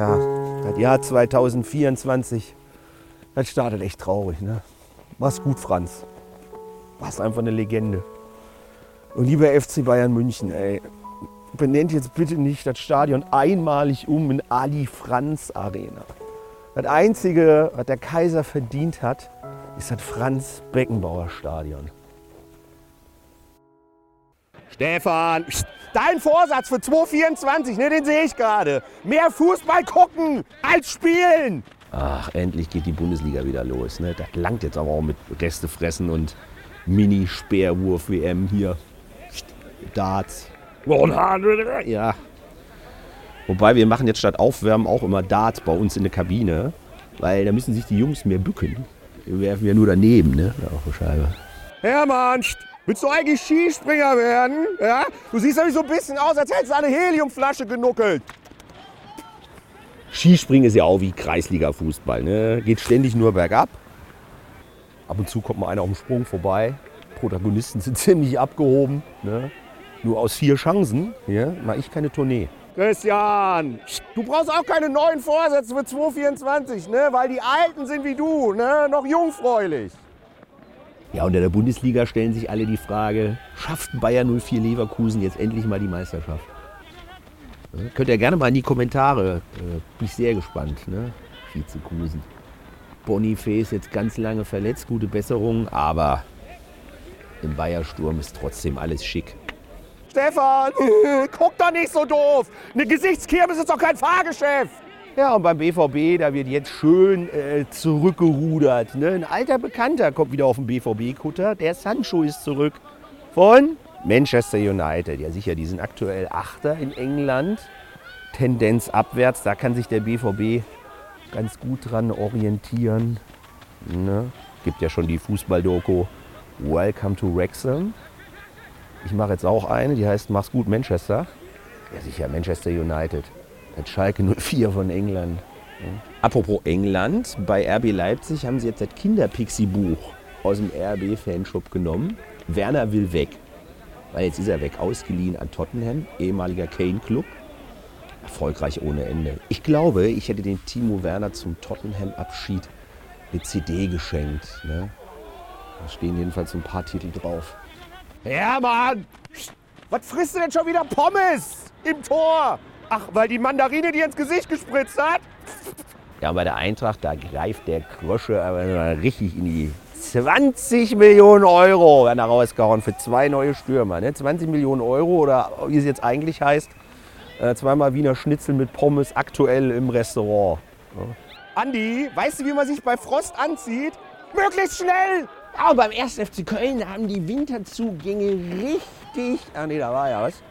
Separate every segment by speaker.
Speaker 1: Ja, das Jahr 2024, das startet echt traurig. Ne? Mach's gut, Franz. Warst einfach eine Legende. Und lieber FC Bayern München, ey, benennt jetzt bitte nicht das Stadion einmalig um in Ali Franz Arena. Das Einzige, was der Kaiser verdient hat, ist das Franz Beckenbauer Stadion. Stefan, dein Vorsatz für 2024, ne, den sehe ich gerade. Mehr Fußball gucken als spielen. Ach, endlich geht die Bundesliga wieder los. Ne? Das langt jetzt aber auch mit Reste fressen und Mini-Speerwurf-WM hier. Darts. 100. Ja. Wobei wir machen jetzt statt Aufwärmen auch immer Darts bei uns in der Kabine. Weil da müssen sich die Jungs mehr bücken. Wir werfen ja nur daneben, ne? Auf Scheibe. Hermann, willst du eigentlich Skispringer werden? Ja? Du siehst nämlich so ein bisschen aus, als hättest du eine Heliumflasche genuckelt. Skispringen ist ja auch wie Kreisliga-Fußball. Ne? Geht ständig nur bergab. Ab und zu kommt mal einer auf dem Sprung vorbei. Protagonisten sind ziemlich abgehoben. Ne? Nur aus vier Chancen ja, mache ich keine Tournee. Christian, du brauchst auch keine neuen Vorsätze für 2024, ne? weil die Alten sind wie du, ne? noch jungfräulich. Ja, unter der Bundesliga stellen sich alle die Frage, schafft Bayern 04 Leverkusen jetzt endlich mal die Meisterschaft? Ne? Könnt ihr gerne mal in die Kommentare, äh, bin ich sehr gespannt. Ne? Vizekusen. Boniface jetzt ganz lange verletzt, gute Besserung, aber im Bayersturm ist trotzdem alles schick. Stefan, guck doch nicht so doof. Eine Gesichtskirmes ist doch kein Fahrgeschäft. Ja, und beim BVB, da wird jetzt schön äh, zurückgerudert. Ne? Ein alter Bekannter kommt wieder auf den BVB-Kutter. Der Sancho ist zurück von Manchester United. Ja, sicher, die sind aktuell Achter in England. Tendenz abwärts, da kann sich der BVB ganz gut dran orientieren. Ne? Gibt ja schon die Fußball-Doku Welcome to Wrexham. Ich mache jetzt auch eine, die heißt Mach's gut Manchester. Ja sicher, Manchester United. Das Schalke 04 von England. Ja. Apropos England, bei RB Leipzig haben sie jetzt das Kinderpixie-Buch aus dem RB-Fanshop genommen. Werner will weg. Weil jetzt ist er weg, ausgeliehen an Tottenham, ehemaliger Kane-Club. Erfolgreich ohne Ende. Ich glaube, ich hätte den Timo Werner zum Tottenham-Abschied eine CD geschenkt. Ne? Da stehen jedenfalls ein paar Titel drauf. Hermann! Was frisst du denn schon wieder Pommes im Tor? Ach, weil die Mandarine dir ins Gesicht gespritzt hat? Ja, bei der Eintracht, da greift der Krosche aber richtig in die 20 Millionen Euro werden da rausgehauen für zwei neue Stürmer. Ne? 20 Millionen Euro oder wie es jetzt eigentlich heißt, äh, zweimal Wiener Schnitzel mit Pommes aktuell im Restaurant. Ja. Andi, weißt du, wie man sich bei Frost anzieht? Möglichst schnell! Aber beim 1. FC Köln haben die Winterzugänge richtig. Ah nee, da war ja was.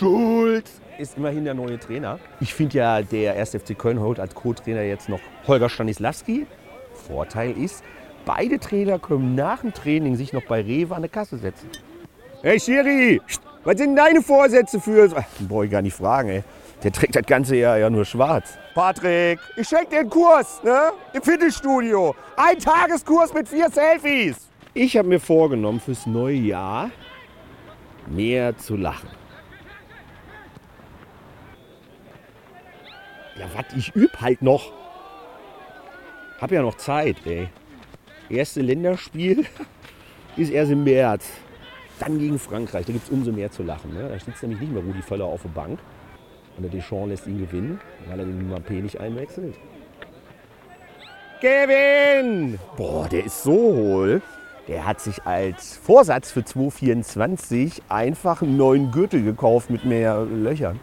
Speaker 1: Schulz ist immerhin der neue Trainer. Ich finde ja, der 1. FC Köln holt als Co-Trainer jetzt noch Holger Stanislawski. Vorteil ist, beide Trainer können nach dem Training sich noch bei Rewe an der Kasse setzen. Hey Schiri, was sind deine Vorsätze für... Ach, brauche ich gar nicht fragen, ey. Der trägt das ganze Jahr ja nur schwarz. Patrick, ich schenke dir einen Kurs, ne? Im Fitnessstudio. Ein Tageskurs mit vier Selfies. Ich habe mir vorgenommen, fürs neue Jahr mehr zu lachen. Ja, was, ich übe halt noch. Hab ja noch Zeit, ey. Erste Länderspiel ist erst im März. Dann gegen Frankreich, da gibt es umso mehr zu lachen. Ne? Da sitzt nämlich nicht mehr Rudi Völler auf der Bank. Und der Deschamps lässt ihn gewinnen, weil er den Mbappé nicht einwechselt. Kevin! Boah, der ist so hohl. Der hat sich als Vorsatz für 2024 einfach einen neuen Gürtel gekauft mit mehr Löchern.